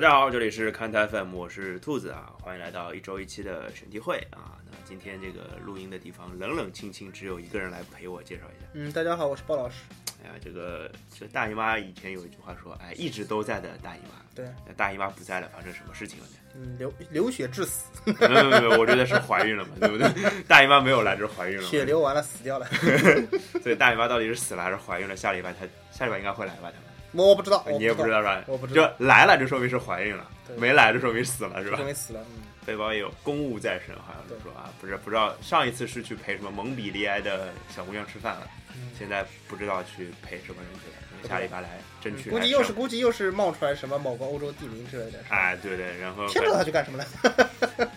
大家好，这里是看台 FM，我是兔子啊，欢迎来到一周一期的选题会啊。那今天这个录音的地方冷冷清清，只有一个人来陪我介绍一下。嗯，大家好，我是鲍老师。哎呀，这个这大姨妈以前有一句话说，哎，一直都在的大姨妈。对，那大姨妈不在了，发生什么事情了呢？嗯，流流血致死，没有没有我觉得是怀孕了嘛，对不对？大姨妈没有来，就是怀孕了。血流完了死掉了。所以大姨妈到底是死了还是怀孕了？下礼拜她下礼拜应该会来吧？她们我不知道，你也不知道，是吧？我不知道就来了，就说明是怀孕了；没来，就说明死了，是吧说？明死了。嗯，背包也有公务在身，好像是说啊，不是不知道上一次是去陪什么蒙彼利埃的小姑娘吃饭了，嗯现在不知道去陪什么人去了，下礼拜来争取。估计又是估计又是冒出来什么某个欧洲地名之类的。哎，对对，然后天知道他去干什么了？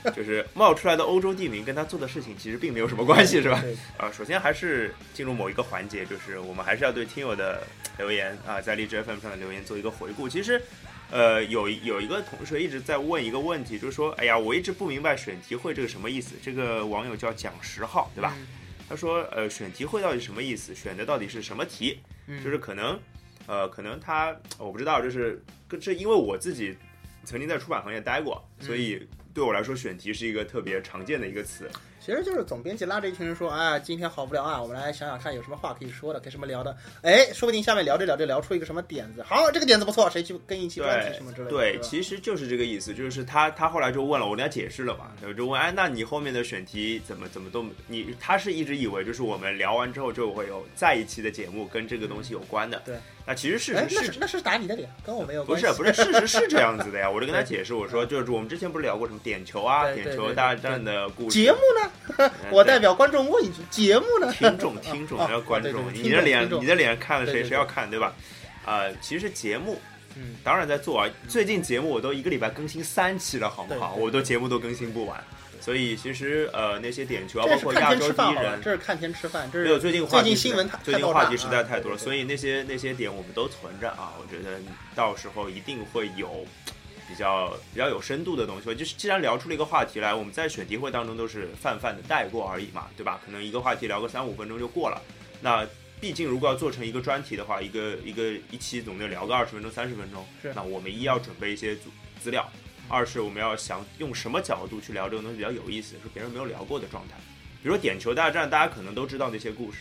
就是冒出来的欧洲地名跟他做的事情其实并没有什么关系，是吧？对，啊，首先还是进入某一个环节，就是我们还是要对听友的留言啊，在荔枝 FM 上的留言做一个回顾。其实，呃，有有一个同学一直在问一个问题，就是说，哎呀，我一直不明白选题会这个什么意思。这个网友叫蒋十号，对吧？嗯？他说，呃，选题会到底什么意思？选的到底是什么题？嗯，就是可能，呃，可能他我不知道，就是这因为我自己曾经在出版行业待过，所以对我来说，选题是一个特别常见的一个词。其实就是总编辑拉着一群人说，啊，今天好无聊啊，我们来想想看有什么话可以说的，跟什么聊的。哎，说不定下面聊着聊着聊出一个什么点子，好，这个点子不错，谁去跟一期专题什么之类的。对，其实就是这个意思，就是他他后来就问了，我跟他解释了嘛，我就问，哎，那你后面的选题怎么怎么都你他是一直以为就是我们聊完之后就会有再一期的节目跟这个东西有关的，对，那其实事哎，实是那是那是打你的脸，跟我没有不关系。是不是，事实是这样子的呀。我就跟他解释，我说就是我们之前不是聊过什么点球啊，点球大战的故事。节目呢？嗯 我代表观众问一句，节目呢？听众听众 还有观众，你的脸你的脸看了谁谁要看对吧？啊，其实节目嗯，当然在做啊，最近节目我都一个礼拜更新三期了，好不好？对对我都节目都更新不完，所以其实呃那些点球啊，包括亚洲第一人，，这是看天吃饭，这没有是最近话题最近新闻太最近话题实在啊太多了，所以那些那些点我们都存着啊。我觉得到时候一定会有比较比较有深度的东西吧。就是既然聊出了一个话题来，我们在选题会当中都是泛泛的带过而已嘛，对吧？可能一个话题聊个三五分钟就过了。那毕竟如果要做成一个专题的话，一个一个一期总得聊个二十分钟、三十分钟。是那我们一要准备一些资资料，二是我们要想用什么角度去聊这个东西比较有意思，是别人没有聊过的状态。比如说点球大战，大家可能都知道那些故事。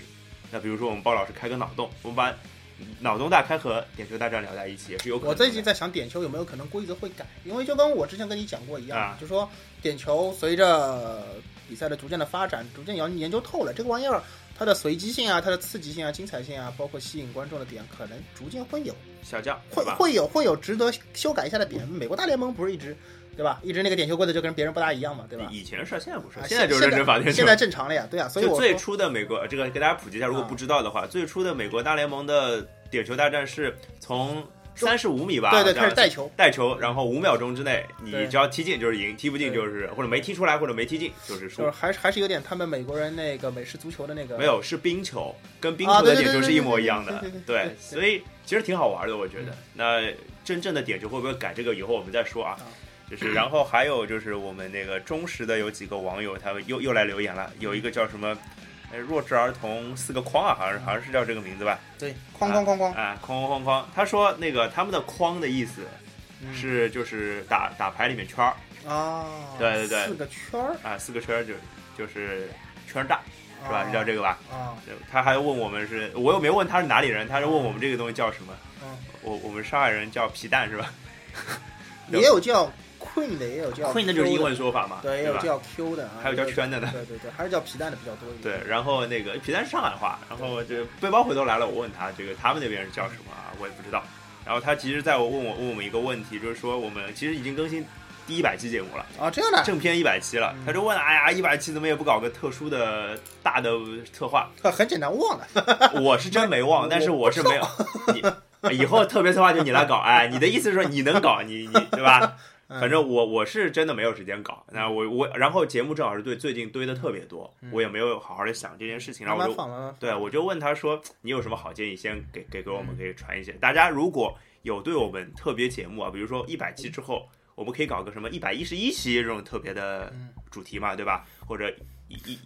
那比如说我们包老师开个脑洞，我们把脑洞大开和点球大战聊在一起，也是有可能。我最近在想点球有没有可能规则会改，因为就跟我之前跟你讲过一样，啊就说点球随着比赛的逐渐的发展，逐渐要研究透了，这个玩意儿它的随机性啊、它的刺激性啊、精彩性啊，包括吸引观众的点，可能逐渐会有，下降，会吧？会有会有值得修改一下的点。美国大联盟不是一直对吧？一直那个点球规则就跟别人不大一样嘛，对吧？以前是，现在不是啊，现在就是认真罚点球现。在正常了呀，对啊，所以最初的美国，这个给大家普及一下，如果啊不知道的话，最初的美国大联盟的点球大战是从三十五米吧，对对开始带球，带球，然后五秒钟之内，你只要踢进就是赢，踢不进就是或者没踢出来或者没踢进就是输就是。还是还是有点他们美国人那个美式足球的那个没有，是冰球，跟冰啊球的点球是一模一样的对所以其实挺好玩的，我觉得嗯。那真正的点球会不会改这个？以后我们再说啊啊。就是，然后还有就是我们那个忠实的有几个网友，他们又又来留言了。有一个叫什么，呃弱智儿童四个框啊，好像是好像是叫这个名字吧？对，框框框框，啊，框框框框。他说那个他们的框的意思嗯是就是打打牌里面圈儿啊，对对对四个圈儿啊，四个圈儿就就是圈儿大是吧？啊是叫这个吧？啊，对他还问我们是，我又没问他是哪里人，他是问我们这个东西叫什么。嗯我我们上海人叫皮蛋是吧也有叫 queen 的，也有叫？Queen 那就是英文说法嘛，对，也？有叫 Q 的啊，还有叫圈的呢对对对，还是叫皮蛋的比较多一点。对，然后那个皮蛋是上海话，然后这个背包回头来了，我问他这个他们那边是叫什么啊？我也不知道。然后他其实在我问我问我们一个问题，就是说我们其实已经更新第一百期节目了，啊，这样的，正片一百期了嗯。他就问，哎呀，一百期怎么也不搞个特殊的大的策划？很简单，忘了。我是真没忘，但是我是没有。你 以后特别策划就你来搞，哎，你的意思是说你能搞，你你对吧？嗯反正我我是真的没有时间搞，那我我然后节目正好是对最近堆的特别多，我也没有好好的想这件事情，然后我就。对我就问他说你有什么好建议，先给给给我们可以传一些。大家如果有对我们特别节目啊，比如说一百期之后，我们可以搞个什么一百一十一期这种特别的嗯主题嘛，对吧？或者一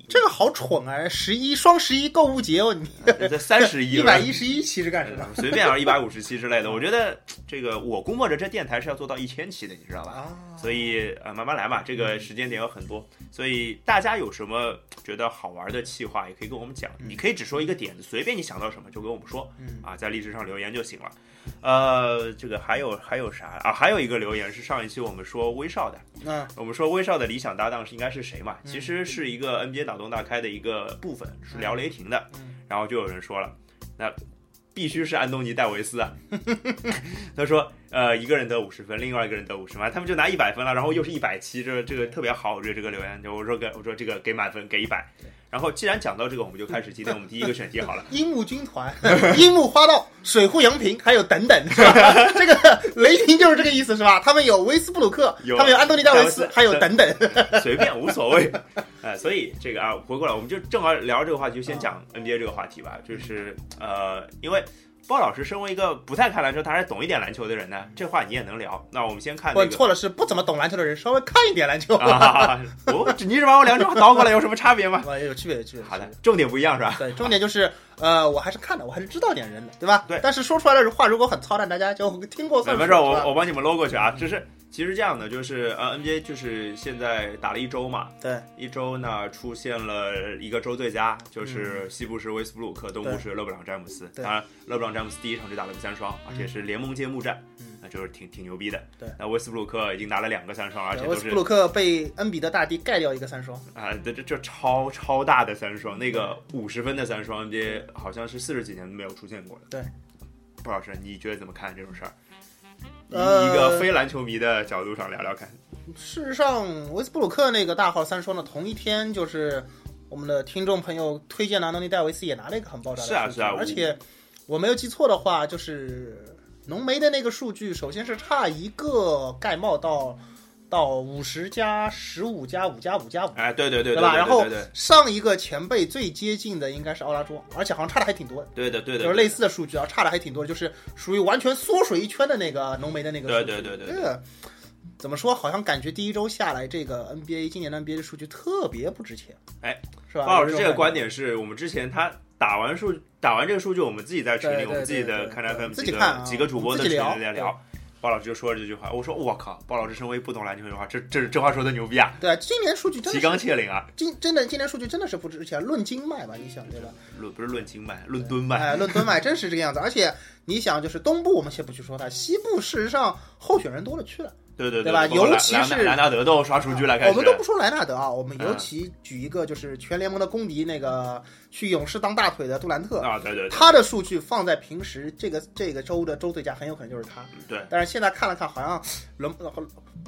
这个好蠢啊！十一双十一购物节哦，你这三十 一百一十一期是干什么？随便啊，一百五十期之类的。我觉得这个我估摸着这电台是要做到一千期的，你知道吧？啊，所以呃，慢慢来嘛，这个时间点有很多，所以大家有什么觉得好玩的气话，也可以跟我们讲。你可以只说一个点子，随便你想到什么就跟我们说，嗯啊，在荔枝上留言就行了。呃，这个还有还有啥啊？还有一个留言是上一期我们说威少的，嗯我们说威少的理想搭档是应该是谁嘛？嗯其实是一个 NBA 脑洞大开的一个部分，是聊雷霆的。嗯然后就有人说了，那必须是安东尼戴维斯啊。他说，呃，一个人得五十分，另外一个人得五十分，他们就拿一百分了，然后又是一百七，这个这个特别好，我觉得这个留言，就我说给我说这个给满分给一百。然后既然讲到这个，我们就开始今天我们第一个选题好了。樱木军团、樱木花道、水户洋平，还有等等，是吧？这个雷霆就是这个意思，是吧？他们有威斯布鲁克，有他们有安东尼戴维斯戴维斯，还有等等。随便无所谓，哎、所以这个啊，回过来我们就正好聊这个话题，就先讲 NBA 这个话题吧。就是呃，因为包老师身为一个不太看篮球，他还懂一点篮球的人呢，这话你也能聊。那我们先看不那个错了，是不怎么懂篮球的人，稍微看一点篮球。啊，我你是把我两种话倒过来有什么差别吗？啊，有区别，有区别。好的，重点不一样是吧？对，重点就是，呃，我还是看的，我还是知道点人的，对吧？对但是说出来的话如果很操蛋大家就听过算数。没事，我我帮你们搂过去啊。只是其实这样的，就是呃，NBA 就是现在打了一周嘛，对一周呢出现了一个周最佳，就是西部是威斯布鲁克，东部是勒布朗詹姆斯。当然，勒布朗詹姆斯第一场就打了个三双，而且是联盟揭幕战嗯，那就是挺挺牛逼的。对，那威斯布鲁克已经拿了两个三双，而且都是对威斯布鲁克被恩比德大帝盖掉一个三双。啊，这这这超超大的三双，那个五十分的三双，NBA 好像是四十几年没有出现过的。对，布老师，你觉得怎么看这种事儿？以呃一个非篮球迷的角度上聊聊看。事实上，威斯布鲁克那个大号三双呢，同一天就是我们的听众朋友推荐的安东尼戴维斯也拿了一个很爆炸的数据是啊是啊而且我没有记错的话，就是浓眉的那个数据，首先是差一个盖帽到到五十加十五加五加五加五。哎，对对对对吧？对然后上一个前辈最接近的应该是奥拉朱，而且好像差的还挺多的，对的对的，就是类似的数据啊，差的还挺多，就是属于完全缩水一圈的那个浓眉的那个数据。对对对对对这个怎么说？好像感觉第一周下来，这个 NBA 今年的 NBA 的数据特别不值钱。哎，是吧？包老师这个观点是我们之前他打完数打完这个数据，我们自己在群里，我们自己的看 FM 几个自己看啊几个主播的群里在聊。包老师就说了这句话，我说我靠，鲍老师身为不懂篮球的话，这这这话说的牛逼啊，对啊，今年数据真提的是纲挈领啊，今真的今年数据真的是不值钱，论斤卖吧？你想对吧？论不是论斤卖，论吨卖。哎，论吨卖真是这个样子。而且你想，就是东部我们先不去说它，西部事实上候选人多了去了。对对对吧尤其是莱纳德都刷数据了，开始。我们都不说莱纳德啊，我们嗯尤其举一个就是全联盟的公敌，那个去勇士当大腿的杜兰特，啊，对对对他的数据放在平时这个这个周的周最佳，很有可能就是他。对，但是现在看了看，好像轮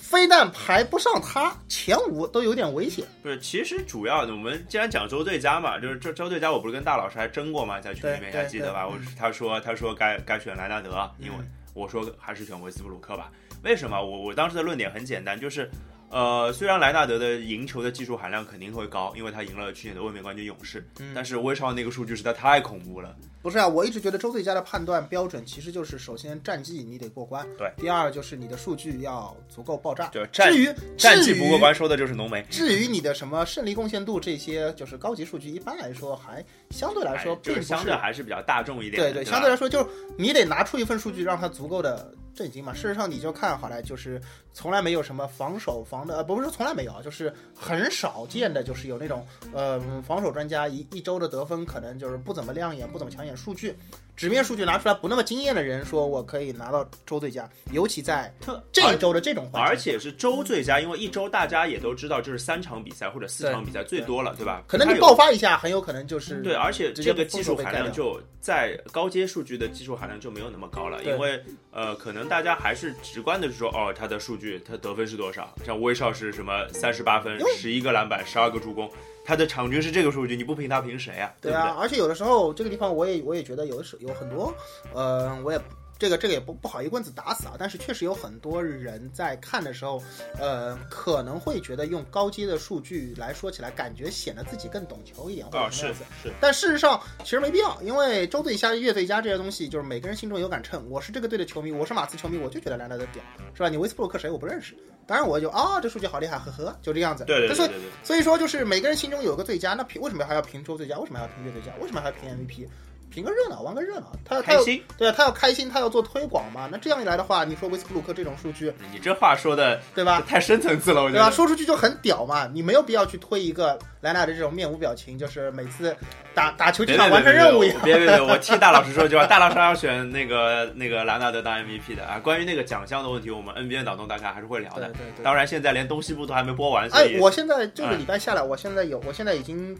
非但排不上他，前五都有点危险。不是，其实主要的，我们既然讲周最佳嘛，就是这周最佳，我不是跟大老师还争过嘛，在群里面对还记得吧？我他说他说该该选莱纳德，因为嗯我说还是选维斯布鲁克吧。为什么？我我当时的论点很简单，就是呃，虽然莱纳德的赢球的技术含量肯定会高，因为他赢了去年的卫冕冠军勇士，嗯但是威少那个数据实在太恐怖了。不是啊，我一直觉得周最佳的判断标准其实就是首先战绩你得过关，对，第二就是你的数据要足够爆炸。就战至于战绩不过关，说的就是浓眉。至于你的什么胜利贡献度这些，就是高级数据，一般来说还相对来说哎就是相对还是比较大众一点的。对对，相对来说就是你得拿出一份数据让它足够的震惊嘛。事实上你就看好了，就是从来没有什么防守防的，呃，不是说从来没有啊，就是很少见的，就是有那种呃防守专家一一周的得分可能就是不怎么亮眼、不怎么抢眼，数据纸面数据拿出来不那么惊艳的人，说我可以拿到周最佳，尤其在特这一周的这种环境，而且是周最佳，因为一周大家也都知道，就是三场比赛或者四场比赛最多了，对吧？可能你爆发一下，很有可能就是对，而且这个技术含量就在高阶数据的技术含量就没有那么高了，因为呃，可能大家还是直观的说，哦，他的数据，他得分是多少？像威少是什么三十八分，十一个篮板，十二个助攻，他的场均是这个数据，你不评他评谁啊？不对啊，而且有的时候这个地方我也我也觉得有的时有很多，呃，我也这个这个也不不好一棍子打死啊，但是确实有很多人在看的时候，呃，可能会觉得用高阶的数据来说起来，感觉显得自己更懂球一点，或者什么样子。是，但事实上其实没必要，因为周最佳、月最佳这些东西，就是每个人心中有杆秤。我是这个队的球迷，我是马刺球迷，我就觉得兰德的屌，是吧？你威斯布鲁克谁我不认识，当然我就啊，这数据好厉害，呵呵，就这样子。对对对对对，所以说，就是每个人心中有个最佳，那评为什么还要评周最佳？为什么还要评月最佳？为什么还要评 MVP？评个热闹，玩个热闹。他他要开心。对啊，他要开心，他要做推广嘛。那这样一来的话，你说威斯布鲁克这种数据，你这话说的对吧？太深层次了，我觉对吧？说出去就很屌嘛，你没有必要去推一个莱纳的这种面无表情，就是每次打打球就像完成任务一样。别别别！我替大老师说句话，大老师要选那个那个莱纳德当 MVP 的啊。关于那个奖项的问题，我们 NBA 脑洞大开还是会聊的。对对对。当然，现在连东西部都还没播完，哎我现在这个礼拜下来，我现在有，我现在已经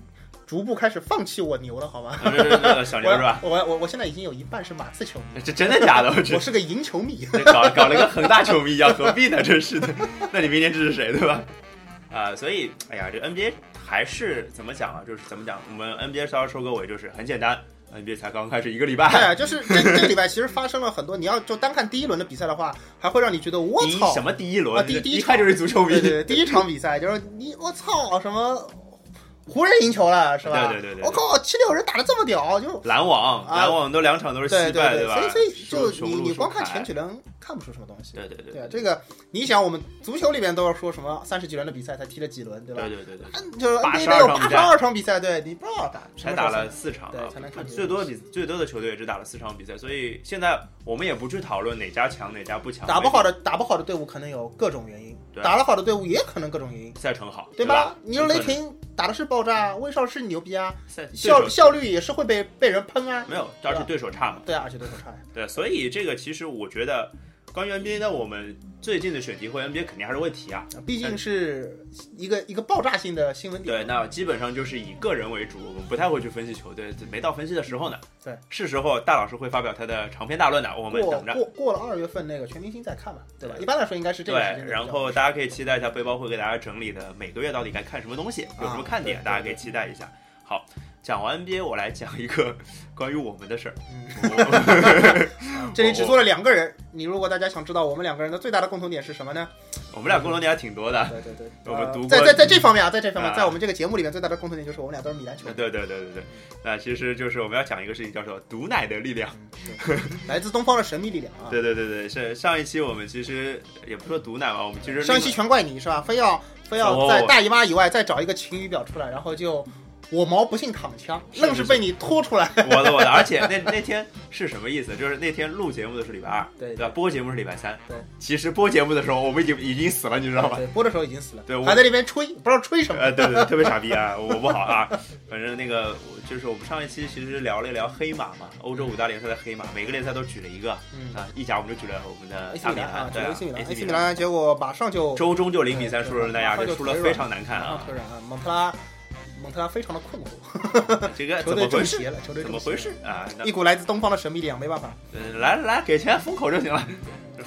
逐步开始放弃我牛了，好吗？小牛是吧？我我我现在已经有一半是马刺球迷，这真的假的？我 我是个赢球迷。搞搞了个恒大球迷一样，何必呢？真是的。那你明年支持谁，对吧？啊、所以，哎呀，这 NBA 还是怎么讲啊？就是怎么讲，我们 NBA 稍微收个尾，就是很简单，NBA 才刚开始一个礼拜，对啊，就是这这个礼拜其实发生了很多。你要就单看第一轮的比赛的话，还会让你觉得我操什么第一轮？啊第第一一看就是足球迷。对对对，第一场比赛就是你我操什么湖人赢球了是吧？对对对对对我靠，七六人打的这么屌，就篮网，啊篮网都两场都是对惜败，吧？对所以所以就你你光看前几轮看不出什么东西。对对对这个你想，我们足球里面都要说什么三十几轮的比赛才踢了几轮，对吧？对对对对，嗯就是82 NBA 得有八十二场比赛，对你不知道打才打了四场啊对才能看，最多的比最多的球队也只打了四场比赛，所以现在我们也不去讨论哪家强哪家不强，打不好的打不好的队伍可能有各种原因，对打得好的队伍也可能各种原因，赛程好，对吧？你说雷霆打的是爆炸，威少是牛逼啊，效效率也是会被被人喷啊，没有，而且对手差嘛，对啊，而且对手差呀。对，所以这个其实我觉得，关于 NBA 呢，我们最近的选题会 NBA 肯定还是会提啊。毕竟是一个一个爆炸性的新闻点。对，那基本上就是以个人为主，我们不太会去分析球队，没到分析的时候呢。对，是时候大老师会发表他的长篇大论的，我们等着。过过了二月份那个全明星再看吧，对吧？一般来说应该是这个时间对，然后大家可以期待一下背包会给大家整理的每个月到底该看什么东西，有什么看点，大家可以期待一下。好，讲完 NBA，我来讲一个 关于我们的事儿。嗯 这里只做了两个人。你如果大家想知道我们两个人的最大的共同点是什么呢？我们俩共同点还挺多的。对对对，我们读过呃在在在这方面啊，在这方面，啊在我们这个节目里面最大的共同点就是我们俩都是米兰球迷，对对对对对，那其实就是我们要讲一个事情，叫做毒奶的力量。来自东方的神秘力量啊。对对对对，是上一期我们其实也不说毒奶嘛，我们其实上一期全怪你是吧？非要非要哦在大姨妈以外再找一个晴雨表出来，然后就我毛不信躺枪，愣是被你拖出来。我的我的，而且那那天是什么意思？就是那天录节目的是礼拜二，对吧？播节目是礼拜三，对。其实播节目的时候我们已经已经死了，你知道吧？对，播的时候已经死了，对我还在那边吹，不知道吹什么。呃，对对对，特别傻逼啊，我不好啊。反正那个就是我们上一期其实聊了一聊黑马嘛，欧洲五大联赛的黑马，每个联赛都举了一个嗯啊，意甲我们就举了我们的 AC 大米米兰啊，，对啊 AC 米兰，AC，AC 米兰，结果马上就周中就零比三输了那亚，对对这输了非常难看啊，马上腿软啊，蒙特拉，蒙特拉非常的困惑，这个 球队？中邪了，球队怎么回事啊？一股来自东方的神秘力量，没办法。呃来来给钱封口就行了，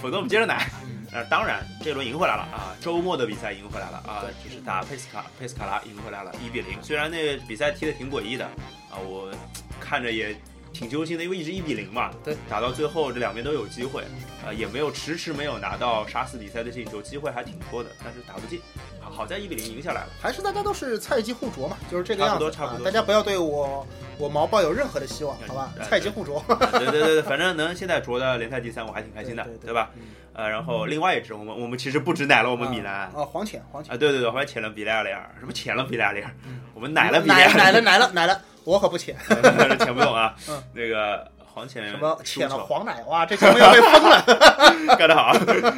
否则我们接着奶。嗯呃，当然这轮赢回来了啊，周末的比赛赢回来了啊对，就是打佩斯卡佩斯卡拉赢回来了，一比零。虽然那个比赛踢得挺诡异的啊，我看着也挺揪心的，因为一直一比零嘛，对，打到最后这两边都有机会，啊，也没有迟迟没有拿到杀死比赛的进球，机会还挺多的，但是打不进。啊，好在一比零赢下来了。还是大家都是菜鸡互啄嘛，就是这个样子。差不多差不多啊大家不要对我我毛抱有任何的希望，好吧哎？菜鸡互啄。啊对对对对，反正能现在啄到联赛第三，我还挺开心的，对对对吧？嗯呃，然后另外一支我们我们其实不止奶了我们米兰。啊，黄潜黄潜啊，对对对，后来潜了比利亚雷尔，什么潜了比利亚雷尔，嗯我们奶了比利奶亚奶了奶了奶了，我可不潜。了，潜不懂啊。嗯那个黄潜什么输潜了黄奶？哇，这节目要被封了。干得好，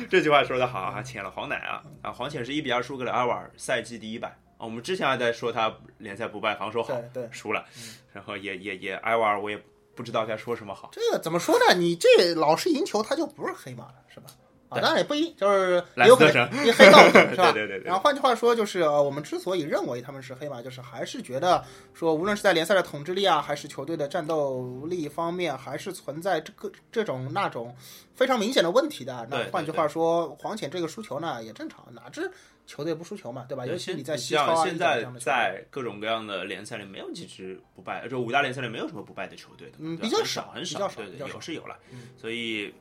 这句话说得好啊，潜了黄奶啊啊！黄潜是一比二输给了阿瓦尔，赛季第一败啊。我们之前还在说他联赛不败，防守好，对对，输了嗯，然后也也也埃瓦尔，我也不知道该说什么好。这个怎么说呢？你这老是赢球，他就不是黑马了，是吧？啊，当然也不一定，就是也有可能一黑道是吧？对对对对。然后换句话说，就是呃，我们之所以认为他们是黑马，就是还是觉得说，无论是在联赛的统治力啊，还是球队的战斗力方面，还是存在这个这种那种非常明显的问题的。那换句话说，黄潜这个输球呢也正常，哪支球队不输球嘛，对吧？尤其你在西超啊、现在在各种各样的联赛里，没有几支不败，就五大联赛里没有什么不败的球队的，嗯比较少很比较少对对，有是有了。嗯，所以，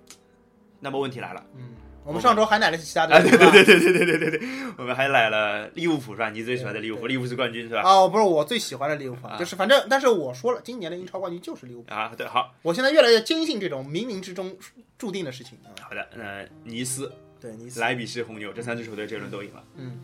那么问题来了，嗯，我们上周还奶了其他啊，队，对对对对对对对对对，我们还来了利物浦是吧？你最喜欢的利物浦，利物浦是冠军是吧？哦，不是我最喜欢的利物浦，啊就是反正，但是我说了，今年的英超冠军就是利物浦。啊，对，好我现在越来越坚信这种冥冥之中注定的事情啊。好的，那尼斯、对，尼斯，莱比锡红牛这三支球队这轮都赢了，嗯，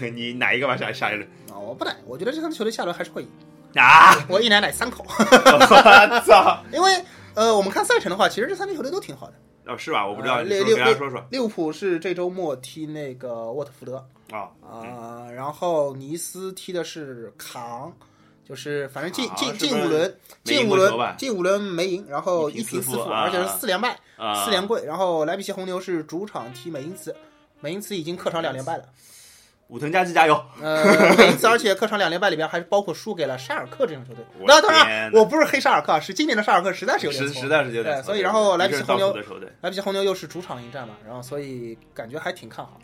你哪一个吧下下一轮？啊，我不奶，我觉得这三支球队下轮还是会赢。啊！我一奶奶三口，我操！因为呃，我们看赛程的话，其实这三支球队都挺好的。哦，是吧？我不知道，啊你说六六跟大家说说利物浦是这周末踢那个沃特福德啊。啊、然后尼斯踢的是扛，就是反正进扛进进五轮，进五轮进五轮没赢，然后一平四负，而且是四连败，啊，四连跪。然后莱比锡红牛是主场踢美因茨，美因茨已经客场两连败了。武藤佳纪加油！呃，每次而且客场两连败里边还包括输给了沙尔克这种球队。那当然，我不是黑沙尔克，是今年的沙尔克实在是有点错实实。在是有点错对所以然后莱比锡红牛莱比锡红牛又是主场迎战嘛，然后所以感觉还挺看好。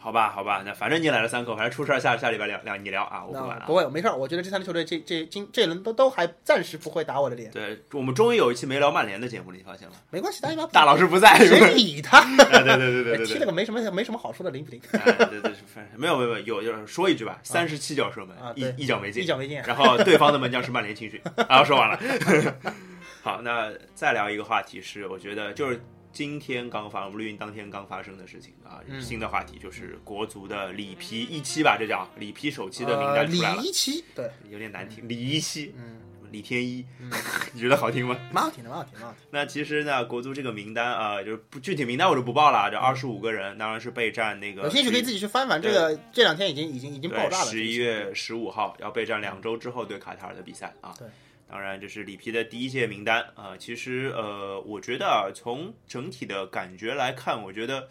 好吧，好吧，那反正你来了三口，反正出事儿下下礼拜聊聊你聊啊，我不管了不。会，没事儿。我觉得这三支球队这这今这一轮都都还暂时不会打我的脸，对我们终于有一期没聊曼联的节目了，你发现了？没关系，大家大老师不在，谁理他？哎对对对对对对 踢了个没什么没什么好说的零比零，哎对对，反正没有没有没有，就是说一句吧，三十七脚射门啊，一一脚没进一，脚没进。然后对方的门将是曼联青训，啊说完了。好，那再聊一个话题是，我觉得就是今天刚发，我们录音当天刚发生的事情啊，嗯。新的话题就是国足的里皮一期吧，这叫里皮首期的名单出来了，一期，对，有点难听，里一期，嗯，李天一嗯，你觉得好听吗？蛮好听的，蛮好听的，蛮好听。那其实呢，国足这个名单啊、就是不具体名单我就不报了，这二十五个人当然是备战那。个有兴趣可以自己去翻翻，这个这两天已经已经已经爆炸了。十一月十五号要备战两周之后对卡塔尔的比赛啊。对，当然这是里皮的第一届名单啊、其实呃，我觉得啊，从整体的感觉来看，我觉得。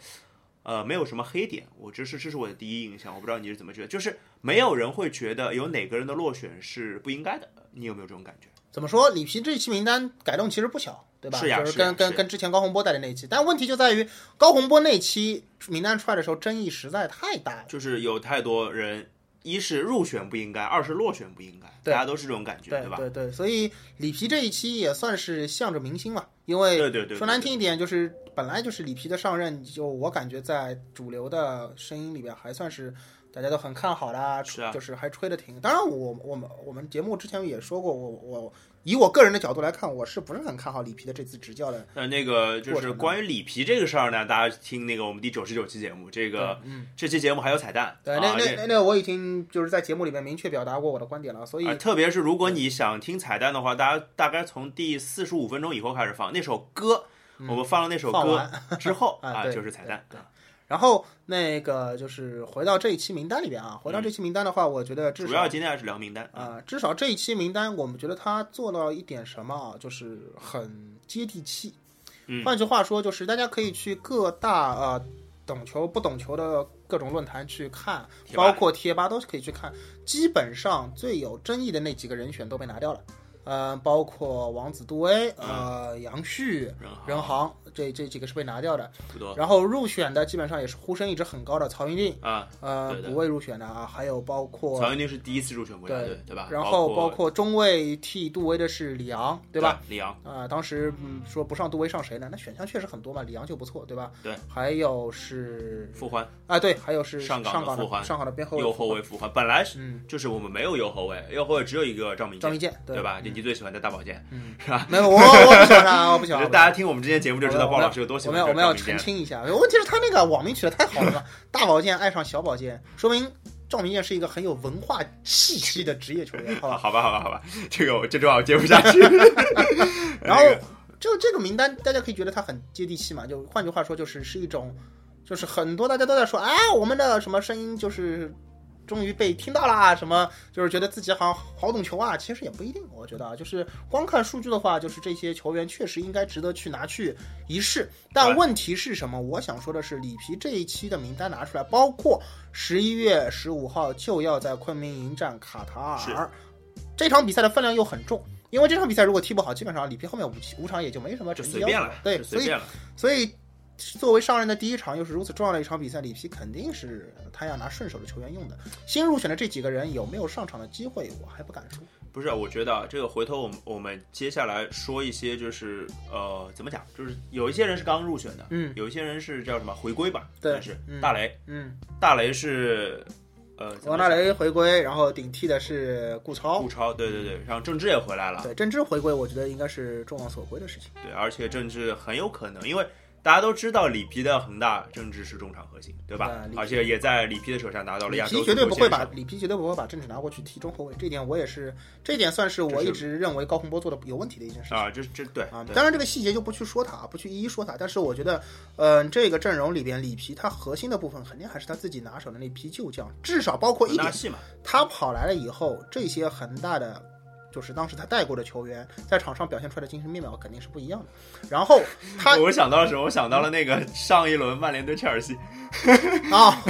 呃，没有什么黑点，我这是这是我的第一印象，我不知道你是怎么觉得，就是没有人会觉得有哪个人的落选是不应该的，你有没有这种感觉？怎么说？里皮这一期名单改动其实不小，对吧？是呀就是跟跟跟之前高洪波带的那一期，但问题就在于高洪波那期名单出来的时候，争议实在太大了。就是有太多人，一是入选不应该，二是落选不应该，大家都是这种感觉，对吧？对对，所以里皮这一期也算是向着明星嘛，因为对对对，说难听一点，就是本来就是里皮的上任，就我感觉在主流的声音里边还算是大家都很看好啦，是啊就是还吹得挺。当然我，我们我们节目之前也说过，我我以我个人的角度来看，我是不是很看好里皮的这次执教的？那那个就是关于里皮这个事儿呢，大家听那个我们第九十九期节目，这个嗯，这期节目还有彩蛋，对，啊那那那那我已经就是在节目里面明确表达过我的观点了，所以啊，特别是如果你想听彩蛋的话，大家大概从第四十五分钟以后开始放那首歌，我们放了那首歌之后 啊啊，就是彩蛋对。对然后那个就是回到这一期名单里边啊，回到这期名单的话，我觉得至少主要今天还是聊名单啊、至少这一期名单，我们觉得他做到一点什么啊，就是很接地气。嗯换句话说，就是大家可以去各大呃懂球不懂球的各种论坛去看，贴吧包括贴吧都是可以去看。基本上最有争议的那几个人选都被拿掉了，呃，包括王子杜威、呃杨旭、任航这这几个是被拿掉的。然后入选的基本上也是呼声一直很高的曹云定，啊。呃，补位入选的啊，还有包括曹云定是第一次入选国家队，对吧？然后包包括中卫替杜威的是李昂，对吧？？李昂，啊、当时嗯说不上杜威上谁呢？那选项确实很多嘛，李昂就不错，对吧？对。还有是傅欢，啊，对，还有是上港的傅欢上港的边后卫右后卫傅欢，本来是嗯，就是我们没有右后卫，右后卫只有一个赵明剑，张明健，对吧？嗯你最喜欢的大宝剑，嗯，是吧？没有，我我不喜欢他，我不喜欢大家听我们之前节目就知道鲍老师有多喜欢我们要我们要澄。清一下，问题是他那个网名取的太好了嘛，大宝剑爱上小宝剑，说明赵明剑是一个很有文化气息的职业球员，好吧？好吧，好吧，好吧，这个我这句话我接不下去。然后就这这个名单，大家可以觉得他很接地气嘛，就换句话说，就是是一种，就是很多大家都在说，啊，我们的什么声音就是终于被听到啦，什么就是觉得自己好像好懂球啊，其实也不一定。我觉得啊，就是光看数据的话，就是这些球员确实应该值得去拿去一试。但问题是什么？我想说的是，里皮这一期的名单拿出来，包括十一月十五号就要在昆明迎战卡塔尔，这场比赛的分量又很重。因为这场比赛如果踢不好，基本上里皮后面五五场也就没什么成绩了。对，所以所以。作为上任的第一场，又是如此重要的一场比赛，里皮肯定是他要拿顺手的球员用的。新入选的这几个人有没有上场的机会，我还不敢说。不是，我觉得这个回头我们我们接下来说一些，就是呃，怎么讲？就是有一些人是刚入选的，嗯，有一些人是叫什么回归吧？对，是大雷，嗯，大雷是呃，王大雷回归，然后顶替的是顾超，顾超，对对对，然后郑智也回来了，对，郑智回归，我觉得应该是众望所归的事情。对，而且郑智很有可能，因为。大家都知道里皮的恒大政治是中场核心，对吧？而且也在里皮的手上拿到了亚洲。里皮绝对不会把里皮绝对不会把政治拿过去踢中后卫，这点我也是，这点算是我一直认为高洪波做的有问题的一件事情啊。这这对啊，当然这个细节就不去说他，不去一一说他。但是我觉得，嗯，这个阵容里边里皮他核心的部分肯定还是他自己拿手的那批旧将，至少包括一点，他跑来了以后，这些恒大的。就是当时他带过的球员，在场上表现出来的精神面貌肯定是不一样的。然后他，我想到了什么？我想到了那个上一轮曼联对切尔西啊，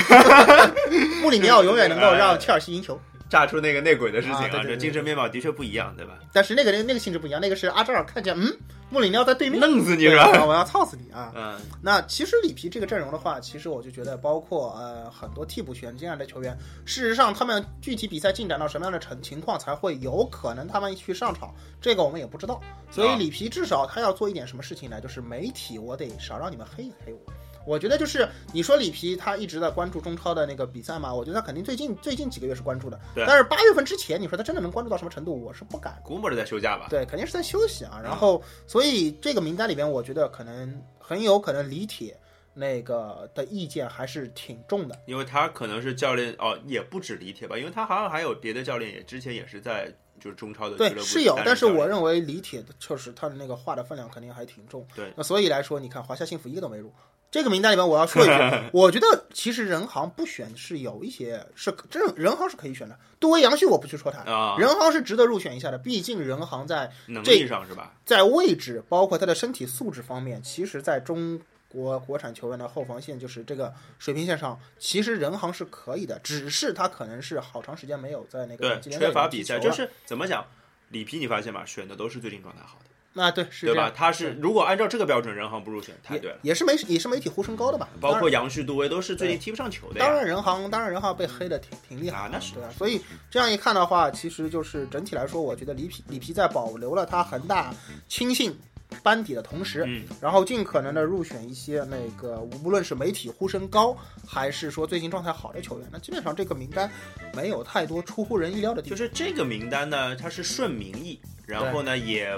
穆里尼奥永远能够让切尔西赢球。炸出那个内鬼的事情啊，这精神面貌的确不一样，对吧？但是那个那那个性质不一样，那个是阿扎尔看见，嗯，穆里尼奥在对面，弄死你是吧？我要操死你啊！嗯，那其实里皮这个阵容的话，其实我就觉得，包括呃很多替补选进来的球员，事实上他们具体比赛进展到什么样的成情况才会有可能他们去上场，这个我们也不知道。所以里皮至少他要做一点什么事情呢？就是媒体我得少让你们黑一黑我。我觉得就是你说里皮他一直在关注中超的那个比赛嘛，我觉得他肯定最近最近几个月是关注的。对。但是八月份之前，你说他真的能关注到什么程度？我是不敢。估摸着在休假吧。对，肯定是在休息啊。然后，所以这个名单里边，我觉得可能很有可能李铁那个的意见还是挺重的，因为他可能是教练哦，也不止李铁吧，因为他好像还有别的教练，也之前也是在就是中超的对是有，但是我认为李铁的确实他的那个话的分量肯定还挺重。对。那所以来说，你看华夏幸福一个都没入。这个名单里面，我要说一句，我觉得其实人行不选是有一些是这人行是可以选的。杜威、杨旭我不去说他，人行是值得入选一下的。毕竟人行在能力上是吧，在位置包括他的身体素质方面，其实在中国国产球员的后防线就是这个水平线上，其实人行是可以的。只是他可能是好长时间没有在那个对缺乏比赛，就是怎么讲，里皮你发现吗？选的都是最近状态好的。啊，对，是对吧？他是如果按照这个标准，人行不入选，太对了。也是媒也是媒体呼声高的吧？包括杨旭、杜威都是最近踢不上球的。当然，人行当然人行被黑的挺挺厉害啊，那是对啊。所以这样一看的话，其实就是整体来说，我觉得里皮里皮在保留了他恒大亲信班底的同时，嗯，然后尽可能的入选一些那个无论是媒体呼声高，还是说最近状态好的球员，那基本上这个名单没有太多出乎人意料的地方。就是这个名单呢，它是顺民意。然后呢，也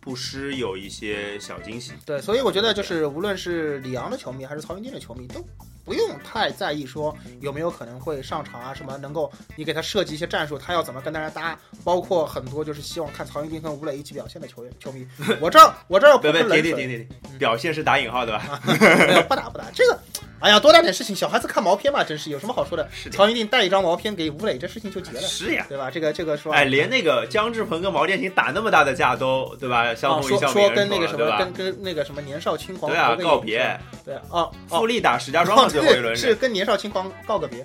不失有一些小惊喜。对，所以我觉得就是无论是里昂的球迷还是曹云金的球迷，都不用太在意说有没有可能会上场啊，什么能够你给他设计一些战术，他要怎么跟大家搭，包括很多就是希望看曹云金和吴磊一起表现的球员球迷。我这儿我这儿别别停停停停，表现是打引号的吧？没有不打不打这个。哎呀，多大点事情，小孩子看毛片嘛，真是有什么好说的？曹云定带一张毛片给吴磊，这事情就结了。是呀，对吧？这个这个说，哎，连那个姜志鹏跟毛剑卿打那么大的架都，对吧？相互一笑说跟那个什么，跟跟那个什么年少轻狂对啊告别，对啊，富力打石家庄最后一轮是跟年少轻狂告个别。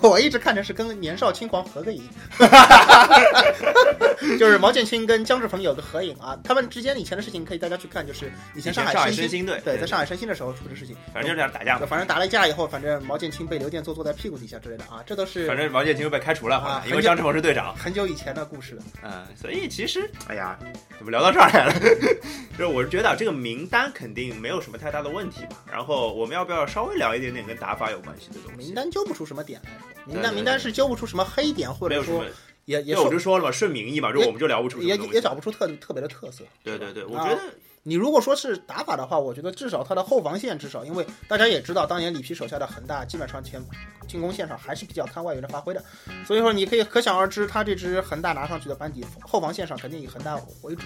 我 我一直看成是跟年少轻狂合个影，就是毛剑卿跟姜志鹏有个合影啊。他们之间以前的事情可以大家去看，就是以前上海申鑫队，对，在上海申鑫的时候出的事情，反正就是俩打架。反正打了架以后，反正毛剑卿被刘建坐坐在屁股底下之类的啊，这都是。反正毛剑卿又被开除了啊，因为张志鹏是队长。很久以前的故事了。嗯，所以其实，哎呀，怎么聊到这儿来了？就是我是觉得这个名单肯定没有什么太大的问题吧。然后我们要不要稍微聊一点点跟打法有关系的东西？名单揪不出什么点来。名单名单是揪不出什么黑点，或者说也也我就说了嘛，顺民意嘛，就我们就聊不出也也找不出特特别的特色。对对对，我觉得。你如果说是打法的话，我觉得至少他的后防线至少，因为大家也知道，当年里皮手下的恒大基本上前进攻线上还是比较看外援的发挥的，所以说你可以可想而知，他这支恒大拿上去的班底后防线上肯定以恒大为主。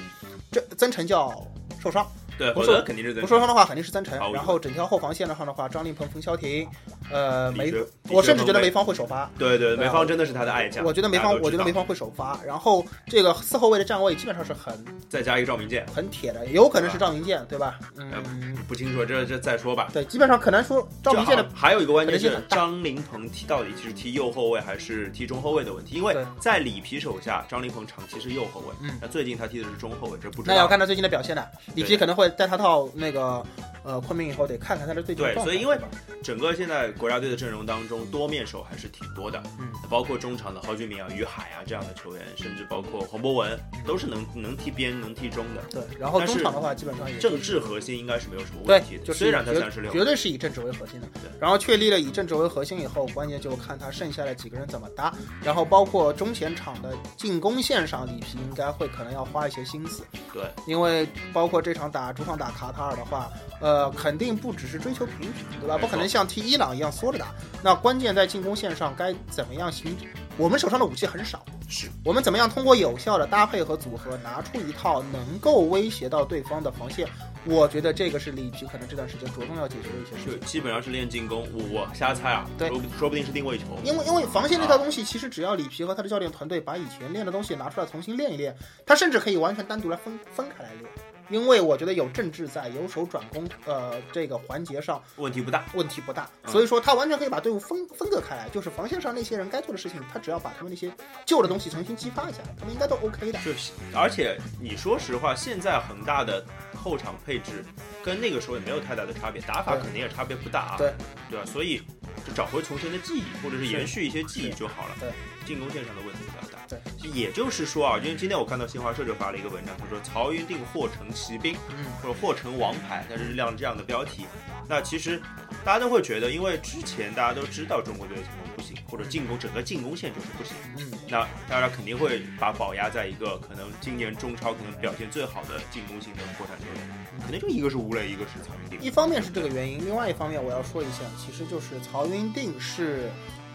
这曾诚叫受伤，对，不受肯定是不受伤的话肯定是曾诚。然后整条后防线的上的话，张琳芃、冯潇霆，呃，梅，我甚至觉得梅梅方会首发。对对，对啊梅方真的是他的爱将。我觉得梅方，大家都知道我觉得梅方会首发。然后这个四后卫的站位基本上是很再加一个赵明剑，很铁的，有可能是赵明剑，对吧？嗯，不清楚，这这再说吧。对，基本上可能说赵明剑的还有一个关键是张琳芃踢到底是踢右后卫还是踢中后卫的问题，因为在里皮手下，张琳芃长期是右后卫，嗯那最近他踢的是中后卫，这不知道。那要看他最近的表现了。里皮可能会带他到那个呃昆明以后，得看看他的最近的状态。对所以因为整个现在国家队的阵容当中，多面手还是挺多的，嗯，包括中场的郝俊敏啊、于海啊这样的球员，甚至包括黄博文，都是能能踢边、能踢中的。对，然后中场的话，基本上也政治核心应该是没有什么问题，的，就是虽然他绝三十六，绝对是以政治为核心的对。然后确立了以政治为核心以后，关键就看他剩下的几个人怎么搭。然后包括中前场的进攻线上，里皮应该会可能要花一些心思。对，因为包括这场打主场打卡塔尔的话，呃，肯定不只是追求平局，对吧？不可能像踢伊朗一样缩着打。那关键在进攻线上该怎么样行？我们手上的武器很少，是我们怎么样通过有效的搭配和组合，拿出一套能够威胁到对方的防线？我觉得这个是里皮可能这段时间着重要解决的一些事情。就基本上是练进攻。我我瞎猜啊，对说不说不定是定位球。因为因为防线这套东西，其实只要里皮和他的教练团队把以前练的东西拿出来重新练一练，他甚至可以完全单独来分分开来练。因为我觉得有政治在，有手转攻，呃，这个环节上问题不大。问题不大，嗯所以说他完全可以把队伍分分割开来，就是防线上那些人该做的事情，他只要把他们那些旧的东西重新激发一下，他们应该都 OK 的。就是，而且你说实话，现在恒大的后场配置跟那个时候也没有太大的差别，打法肯定也差别不大啊，对对吧？所以就找回从前的记忆，或者是延续一些记忆就好了。对，进攻线上的问题。对，也就是说啊，因为今天我看到新华社就发了一个文章，他说曹云定或成骑兵，嗯，或者或成王牌，它是亮这样的标题。那其实大家都会觉得，因为之前大家都知道中国队的进攻不行，或者进攻整个进攻线就是不行。嗯，那大家肯定会把宝压在一个可能今年中超可能表现最好的进攻型的国产球员，肯定就一个是吴磊，一个是曹云定。一方面是这个原因，另外一方面我要说一下，其实就是曹云定是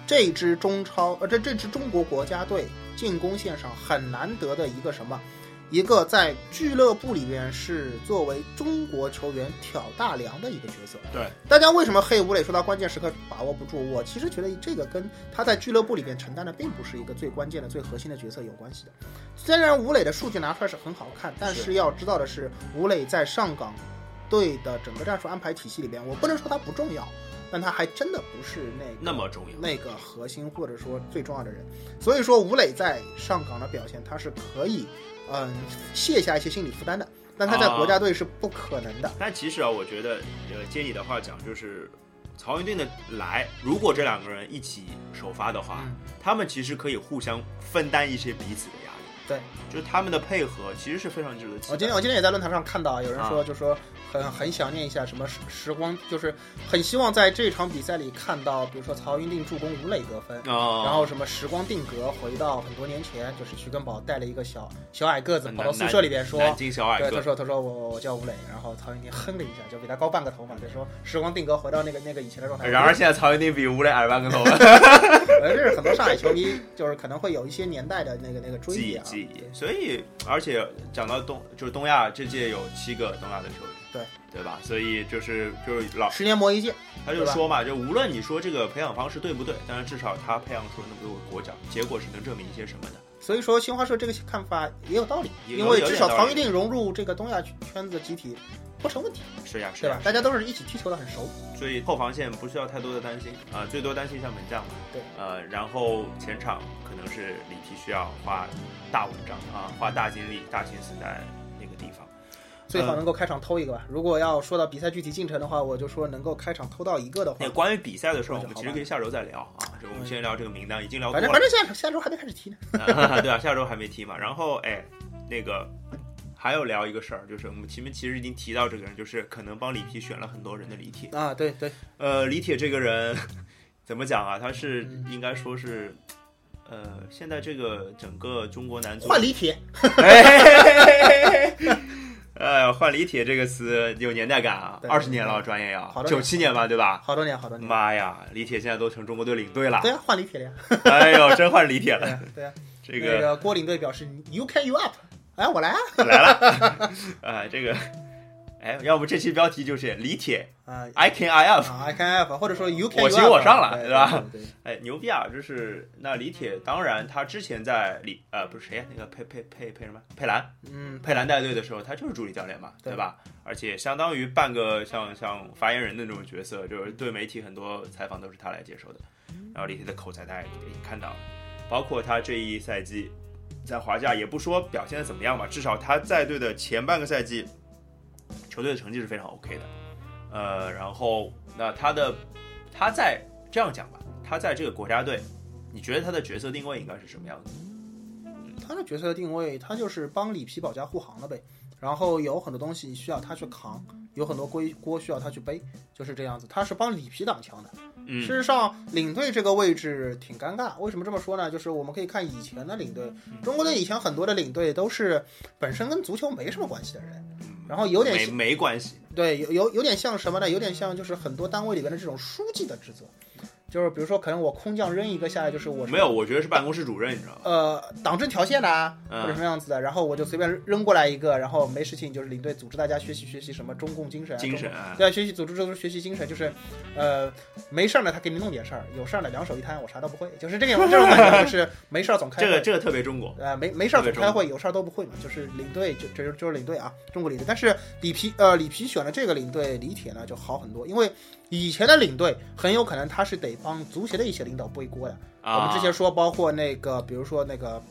这支中超呃这这支中国国家队进攻线上很难得的一个什么。一个在俱乐部里边是作为中国球员挑大梁的一个角色。对，大家为什么黑吴磊说他关键时刻把握不住？我其实觉得这个跟他在俱乐部里边承担的并不是一个最关键的、最核心的角色有关系的。虽然吴磊的数据拿出来是很好看，但是要知道的是，吴磊在上港队的整个战术安排体系里边，我不能说他不重要，但他还真的不是那个那么重要。那个核心或者说最重要的人。所以说，吴磊在上港的表现，他是可以嗯卸下一些心理负担的，但他在啊国家队是不可能的。但其实啊，我觉得，呃，接你的话讲，就是曹云定的来，如果这两个人一起首发的话，嗯他们其实可以互相分担一些彼此的压力。对，就是他们的配合其实是非常值得期待。我今天我今天也在论坛上看到有人说，啊就说很很想念一下什么时时光，就是很希望在这场比赛里看到，比如说曹云定助攻吴磊得分。啊，然后什么时光定格，回到很多年前，就是徐根宝带了一个小小矮个子跑到宿舍里边说，小矮对，他，说他说我我叫吴磊，然后曹云定哼了一下，就比他高半个头嘛，就说时光定格回到那个那个以前的状态。然而现在曹云定比吴磊矮半个头，呃，这是很多上海球迷就是可能会有一些年代的那个那个追忆啊。记忆。所以，而且讲到东，就是东亚这届有七个东亚的球员，对对吧？所以就是就是老十年磨一剑，他就说嘛，就无论你说这个培养方式对不对，但是至少他培养出了那么多个国脚，结果是能证明一些什么的。所以说新华社这个看法也有道理，因为至少有点道理曹云定融入这个东亚圈子集体不成问题，是呀，是吧？，大家都是一起踢球的很熟。所以后防线不需要太多的担心啊、最多担心一下门将嘛。对，呃，然后前场可能是里皮需要花大文章啊，花大精力、大心思在。最好能够开场偷一个吧。如果要说到比赛具体进程的话，我就说能够开场偷到一个的话那，关于比赛的事儿，我们其实可以下周再聊啊。这我们先聊这个名单，已经聊多反正了反正下下周还没开始踢呢。对啊，下周还没踢嘛。然后哎，那个还有聊一个事儿，就是我们前面其实已经提到这个人，就是可能帮里皮选了很多人的李铁。啊，对对，呃，李铁这个人怎么讲啊？他是嗯应该说是。呃，现在这个整个中国男足换李铁，哎，呃，换李铁这个词有年代感啊，对二十年了，专业要九七年吧，对吧？好多年好多年。妈呀，李铁现在都成中国队领队了对，呀，换李铁了呀。哎呦，真换李铁了。对呀这个那个郭领队表示 “You can you up”，哎，我来啊。来了，哎，这个哎，要不这期标题就是李铁啊 I can I up，啊 I can F，或者说 You can 我 you 行 up，我上了对对吧？对对哎，牛逼啊！就是那李铁，当然他之前在李呃不是谁呀、那个佩佩佩佩什么佩兰嗯，佩兰带队的时候，他就是助理教练嘛，对对吧？而且相当于半个像像发言人的那种角色，就是对媒体很多采访都是他来接受的。然后李铁的口才大家也看到了，包括他这一赛季在华夏也不说表现的怎么样吧，至少他在队的前半个赛季，球队的成绩是非常 OK 的。呃，然后那他的他在这样讲吧，他在这个国家队，你觉得他的角色定位应该是什么样子？他的角色定位，他就是帮里皮保驾护航了呗。然后有很多东西需要他去扛，有很多锅锅需要他去背，就是这样子。他是帮里皮挡枪的。嗯事实上，领队这个位置挺尴尬。为什么这么说呢？就是我们可以看以前的领队，中国队以前很多的领队都是本身跟足球没什么关系的人，然后有点没没关系，对，有有有点像什么呢？有点像就是很多单位里边的这种书记的职责，就是比如说可能我空降扔一个下来，就是我没有，我觉得是办公室主任，你知道吗？呃党政条线的啊，嗯或者什么样子的，然后我就随便扔过来一个，然后没事情就是领队组织大家学习学习什么中共精神啊，精神啊，对啊，学习组织就是学习精神，就是，呃，没事儿呢，他给你弄点事儿；有事儿呢，两手一摊，我啥都不会，就是这个这种感觉，就是 没事儿总开会，这个这个特别中国，呃，没没事儿总开会，有事儿都不会嘛，就是领队就这就就是领队啊，中国领队。但是里皮呃里皮选了这个领队李铁呢就好很多，因为以前的领队很有可能他是得帮足协的一些领导背锅的。啊，我们之前说，包括那个比如说那个。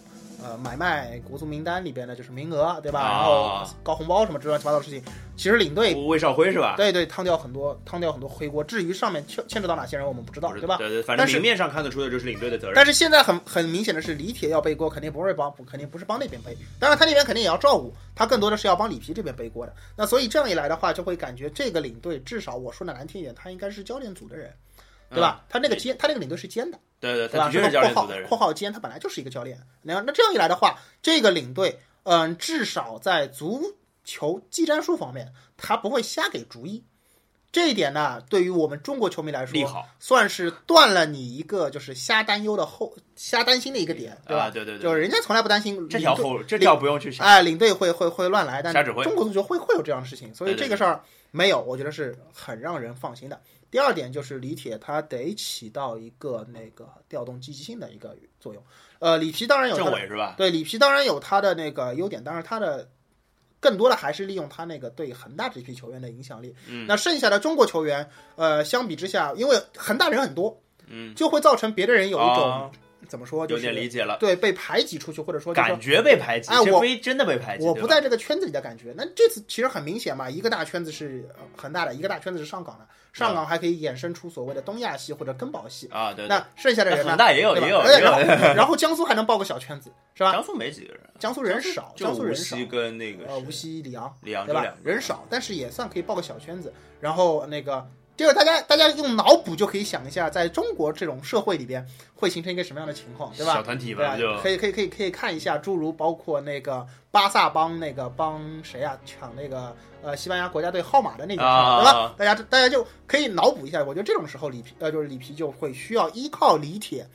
呃，买卖国足名单里边的就是名额，对吧？啊然后搞红包什么这乱七八糟的事情，其实领队魏少辉是吧？对对，烫掉很多，烫掉很多黑锅。至于上面牵牵扯到哪些人，我们不知道，对吧？对对，反但是正明面上看得出的就是领队的责任。但是现在很很明显的是，李铁要背锅，肯定不是帮，肯定不是帮那边背。当然，他那边肯定也要照顾，他更多的是要帮里皮这边背锅的。那所以这样一来的话，就会感觉这个领队至少我说的难听一点，他应该是教练组的人，对吧？他那个兼，他那个领队是兼的，对对？他是教练组的人括号括。号兼，他本来就是一个教练。那那这样一来的话，这个领队，嗯，至少在足球技战术方面，他不会瞎给主意。这一点呢，对于我们中国球迷来说，算是断了你一个就是瞎担忧的后瞎担心的一个点，对吧？啊，对对对，就是人家从来不担心这条后这条不用去想。哎，领队会会会乱来，但中国足球会会有这样的事情，所以这个事儿没有，我觉得是很让人放心的。第二点就是李铁他得起到一个那个调动积极性的一个作用。呃，里皮当然有政委是吧？对里皮当然有他的那个优点，但是他的更多的还是利用他那个对恒大这批球员的影响力。嗯那剩下的中国球员，呃，相比之下，因为恒大人很多，嗯，就会造成别的人有一种、啊怎么说，就有是点理解了，对被排挤出去，或者说就是感觉被排挤，哎我非真的被排挤。我不在这个圈子里的感觉。那这次其实很明显嘛，一个大圈子是呃恒大的，一个大圈子是上港的，上港还可以衍生出所谓的东亚系或者根宝系。啊，对对，那剩下的人呢？恒大也有也有也哎然后有，然后江苏还能报个小圈子，是吧？江苏没几个人，江苏人少，江苏人少。跟那个呃，无锡、里昂，里昂对吧？人少，但是也算可以报个小圈子。然后那个，这个大家大家用脑补就可以想一下，在中国这种社会里边会形成一个什么样的情况，对吧？小团体对吧，就？可以可以可以可以看一下，诸如包括那个巴萨帮那个帮谁啊抢那个呃西班牙国家队号码的那个事对吧？大家大家就可以脑补一下。我觉得这种时候里皮呃就是里皮就会需要依靠李铁，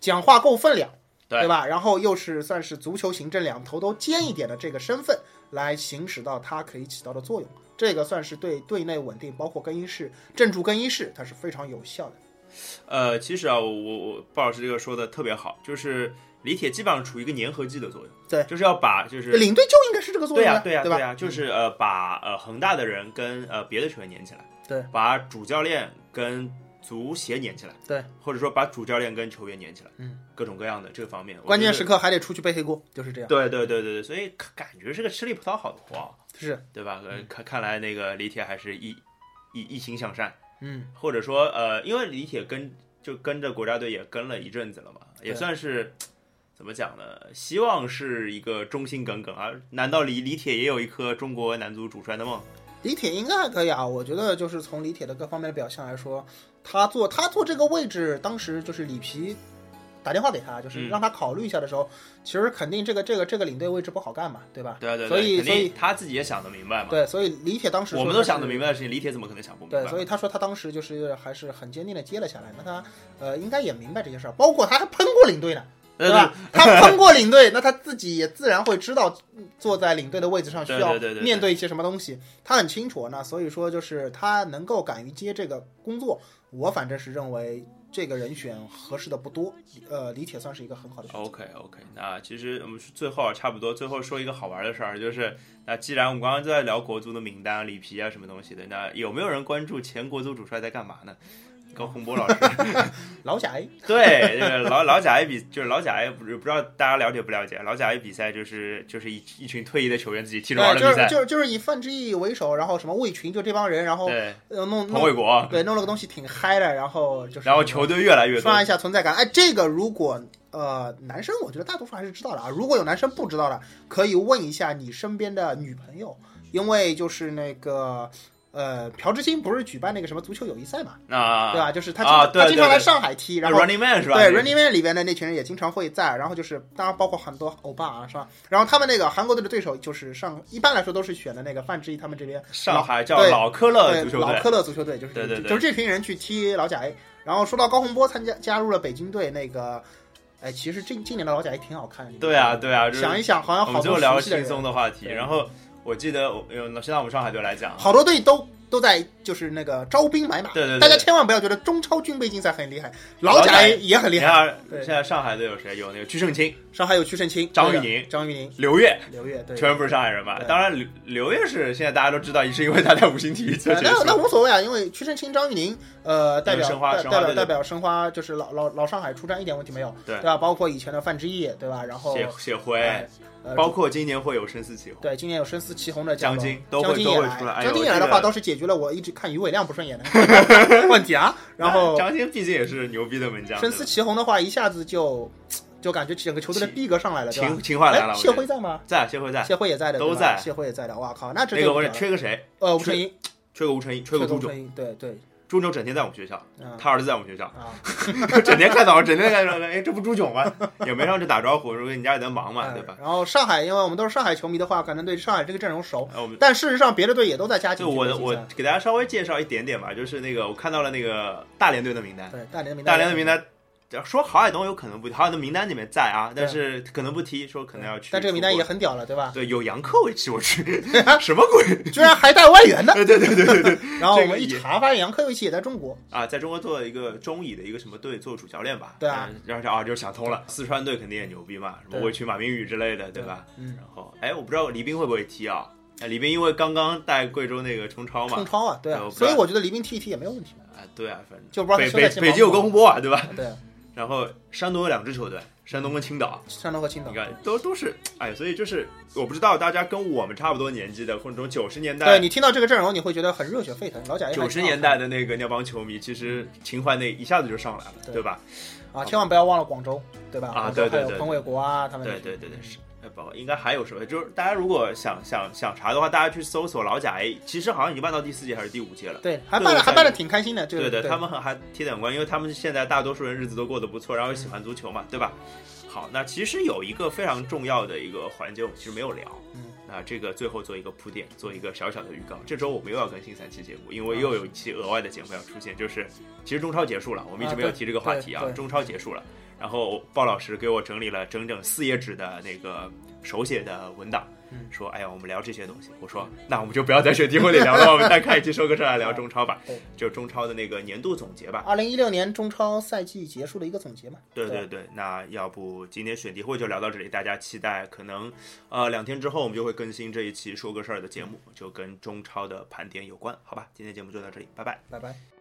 讲话够分量，对吧？然后又是算是足球行政两头都尖一点的这个身份，来行使到他可以起到的作用。这个算是对队内稳定，包括更衣室镇住更衣室，它是非常有效的。呃，其实啊，我我我鲍老师这个说的特别好，就是李铁基本上处于一个粘合剂的作用，对就是要把就是领队就应该是这个作用，对呀对呀对吧？呀，就是呃把呃恒大的人跟呃别的球员粘起来，对，把主教练跟足协粘起来，对，或者说把主教练跟球员粘起来，嗯，各种各样的这个方面，关键时刻还得出去背黑锅，就是这样。对对对对对，所以感觉是个吃力不讨好的活啊，是，对吧？呃，看看来那个李铁还是一一一心向善，嗯，或者说呃，因为李铁跟就跟着国家队也跟了一阵子了嘛，也算是怎么讲呢？希望是一个忠心耿耿啊。难道李李铁也有一颗中国男足主帅的梦？李铁应该还可以啊，我觉得就是从李铁的各方面的表现来说，他做他做这个位置，当时就是里皮打电话给他，就是嗯让他考虑一下的时候，其实肯定这个这个这个领队位置不好干嘛，对吧？对啊对对，所以所以他自己也想得明白嘛。对，所以李铁当时我们都想得明白的事情，李铁怎么可能想不明白？对，所以他说他当时就是还是很坚定的接了下来。那他呃应该也明白这些事儿，包括他还喷过领队呢，对吧？他喷过领队，那他自己也自然会知道坐在领队的位置上需要面对一些什么东西，他很清楚。那所以说，就是他能够敢于接这个工作，我反正是认为这个人选合适的不多。呃，李铁算是一个很好的。OK OK，那其实我们最后差不多最后说一个好玩的事儿，就是那既然我们刚刚都在聊国足的名单、里皮啊什么东西的，那有没有人关注前国足主帅在干嘛呢？高洪波老师，老贾 A，对，这个老老贾 A 比就是老贾 A，不不知道大家了解不了解？老贾 A 比赛就是就是一一群退役的球员自己踢着玩，的比赛，就是就是就是以范志毅为首，然后什么魏群就这帮人，然后对，呃弄彭伟国，对弄了个东西挺嗨的，然后就是然后球队越来越多刷，一下存在感。哎，这个如果呃男生，我觉得大多数还是知道的啊。如果有男生不知道的，可以问一下你身边的女朋友，因为就是那个。呃，朴智星不是举办那个什么足球友谊赛嘛，啊，对吧？就是他他经常来上海踢，然后 Running Man 是吧？对 Running Man 里边的那群人也经常会在，然后就是当然包括很多欧巴啊，是吧？然后他们那个韩国队的对手就是上，一般来说都是选的那个范志毅他们这边上海叫对老科勒对足球队，老科勒足球队，就是对对对就是这群人去踢老甲 A。然后说到高洪波参加加入了北京队，那个，哎，其实今今年的老甲 A 挺好看的。对啊对啊，就是想一想，好像好多我们就聊轻松的话题，然后我记得我呃，现在我们上海队来讲，好多队都都在就是那个招兵买马。对对对大家千万不要觉得中超军备竞赛很厉害，老甲老甲 A 也很厉害。现在上海队有谁？有那个曲胜清、上海有曲胜清、张玉宁张玉宁、刘越，刘越，对。全部是上海人吧。当然刘刘越是现在大家都知道，是因为他在五星体育 那那。无所谓啊，因为屈胜清、张玉宁，呃，代表申花代表代表申花，就是老老老上海出战一点问题没有，对吧？包括以前的范志毅，对吧？然后谢谢辉哎，呃包括今年会有深思齐宏，对，今年有深思祁红的江津都会都会出来哎呦江津也来的话，倒是解决了我一直看于伟亮不顺眼的 问题啊。然后 张鑫毕竟也是牛逼的门将，深思祁红的话，一下子就就感觉整个球队的逼格上来了，情？情怀来了。哎，谢辉在吗？在，谢辉在。谢辉也在的，都在谢辉也在的。哇靠，那这那个我就不得了缺个谁？呃吴成英，缺个吴成英，缺个朱总。吴成英，对对朱牛整天在我们学校，啊他儿子在我们学校，啊，整天看到，整天看到，哎，这不朱炯吗？也没上去打招呼，说你家也在忙嘛，对吧？然后上海，因为我们都是上海球迷的话，可能对上海这个阵容熟，但事实上别的队也都在加紧就我。我给大家稍微介绍一点点吧，就是那个我看到了那个大连队的名单，对大连的名单，大连的名单。说郝海东有可能不，郝海东名单里面在啊，但是可能不踢，说可能要去。但这个名单也很屌了，对吧？对，有杨科维奇，我去，什么鬼？居然还带外援的。对对对对对 对然后我们一查，发现杨科维奇也在中国。啊，在中国做一个中乙的一个什么队做主教练吧？对啊嗯，然后就啊就想通了，四川队肯定也牛逼嘛，什么对魏群、马明宇之类的，对吧？嗯，然后哎，我不知道黎斌会不会踢啊？哎，李斌因为刚刚带贵州那个冲超嘛冲，超啊，对所以我觉得李斌踢一踢也没有问题。啊，对啊，反正就不知道北北北京有高洪波啊，对吧？对，然后山东有两支球队，山东跟青岛，山东和青岛你。看都都是哎，所以就是我不知道大家跟我们差不多年纪的，或者这种九十年代对。你听到这个阵容，你会觉得很热血沸腾。老贾也九十年代的那个那帮球迷，其实情怀那一下子就上来了，对对吧？啊，千万不要忘了广州，对吧？啊对对对还有彭伟国啊，他们对对对对，是。应该还有什么？就是大家如果想想想查的话，大家去搜索老贾 A，其实好像已经办到第四届还是第五届了。对，还办了还办的挺开心的，这个对对，他们还还踢得很乖，因为他们现在大多数人日子都过得不错，然后又喜欢足球嘛，对吧？好，那其实有一个非常重要的一个环节，我们其实没有聊。嗯，那这个最后做一个铺垫，做一个小小的预告。这周我们又要更新三期节目，因为又有一期额外的节目要出现，就是其实中超结束了，我们一直没有提这个话题啊中超结束了，然后鲍老师给我整理了整整四页纸的那个手写的文档嗯，说哎呀，我们聊这些东西。我说那我们就不要在选题会里聊了，我们再看一期说个事儿来聊中超吧，就中超的那个年度总结吧。二零一六年中超赛季结束的一个总结嘛。对对对对，那要不今天选题会就聊到这里，大家期待可能呃两天之后我们就会更新这一期说个事儿的节目，就跟中超的盘点有关，好吧？今天节目就到这里，拜拜。拜拜。